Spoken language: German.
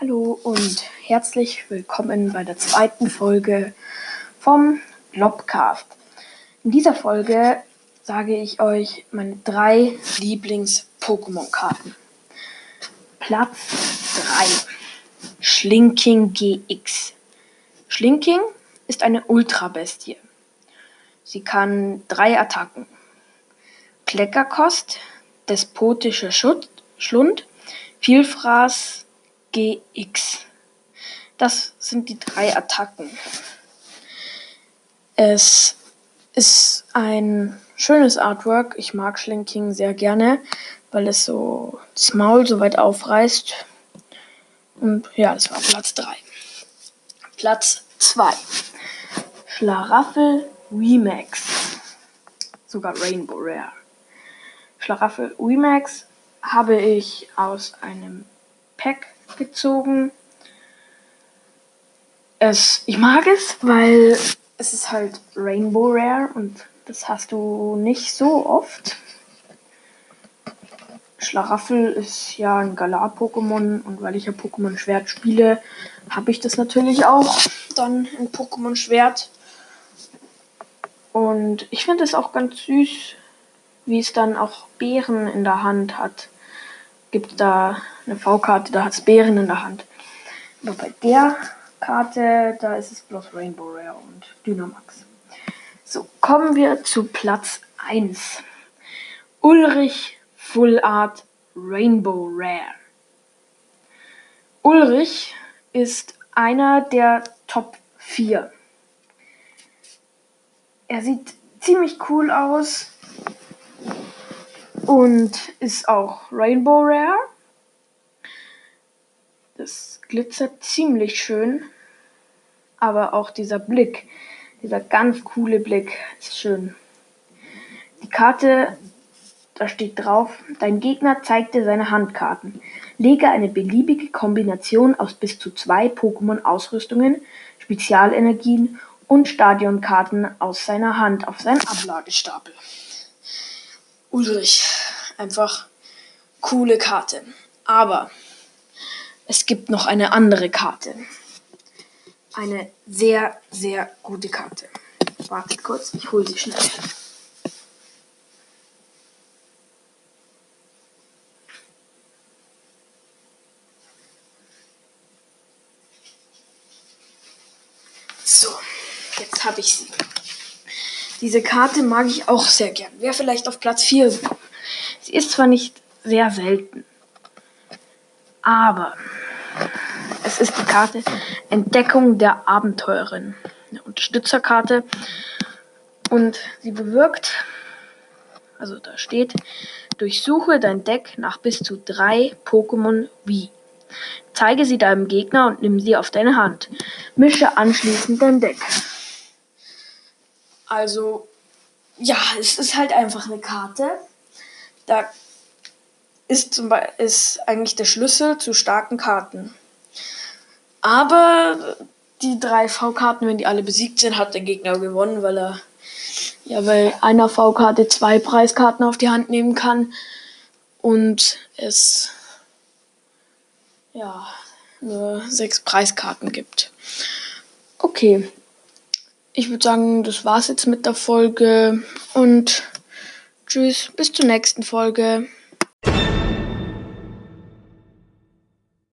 Hallo und herzlich willkommen bei der zweiten Folge vom Blobcast. In dieser Folge sage ich euch meine drei Lieblings-Pokémon-Karten. Platz 3. Schlinking GX. Schlinking ist eine Ultrabestie. Sie kann drei Attacken. Kleckerkost, despotischer Schlund, Vielfraß GX. Das sind die drei Attacken. Es ist ein schönes Artwork. Ich mag Schlinking sehr gerne, weil es so das Maul so weit aufreißt. Und ja, das war Platz 3. Platz 2. Schlaraffel Remax. Sogar Rainbow Rare. Schlaraffel Remax habe ich aus einem Pack gezogen. Es, ich mag es, weil es ist halt Rainbow Rare und das hast du nicht so oft. Schlaraffel ist ja ein Galar-Pokémon und weil ich ja Pokémon Schwert spiele, habe ich das natürlich auch dann in Pokémon Schwert. Und ich finde es auch ganz süß, wie es dann auch Beeren in der Hand hat. Gibt da eine V-Karte, da hat es Beeren in der Hand. Aber bei der Karte, da ist es bloß Rainbow Rare und Dynamax. So, kommen wir zu Platz 1. Ulrich Full Art Rainbow Rare. Ulrich ist einer der Top 4. Er sieht ziemlich cool aus und ist auch Rainbow Rare. Das glitzert ziemlich schön, aber auch dieser Blick, dieser ganz coole Blick ist schön. Die Karte, da steht drauf, dein Gegner zeigt dir seine Handkarten. Lege eine beliebige Kombination aus bis zu zwei Pokémon-Ausrüstungen, Spezialenergien und Stadionkarten aus seiner Hand auf seinen Ablagestapel. Ulrich, einfach coole Karte. Aber es gibt noch eine andere Karte. Eine sehr, sehr gute Karte. Wartet kurz, ich hole sie schnell. So, jetzt habe ich sie. Diese Karte mag ich auch sehr gern. Wäre vielleicht auf Platz 4. Sie ist zwar nicht sehr selten, aber es ist die Karte Entdeckung der Abenteurerin. Eine Unterstützerkarte. Und sie bewirkt, also da steht, durchsuche dein Deck nach bis zu drei Pokémon wie. Zeige sie deinem Gegner und nimm sie auf deine Hand. Mische anschließend dein Deck. Also, ja, es ist halt einfach eine Karte. Da ist, zum Beispiel, ist eigentlich der Schlüssel zu starken Karten. Aber die drei V-Karten, wenn die alle besiegt sind, hat der Gegner gewonnen, weil er ja bei einer V-Karte zwei Preiskarten auf die Hand nehmen kann und es ja nur sechs Preiskarten gibt. Okay, ich würde sagen, das war's jetzt mit der Folge und tschüss, bis zur nächsten Folge.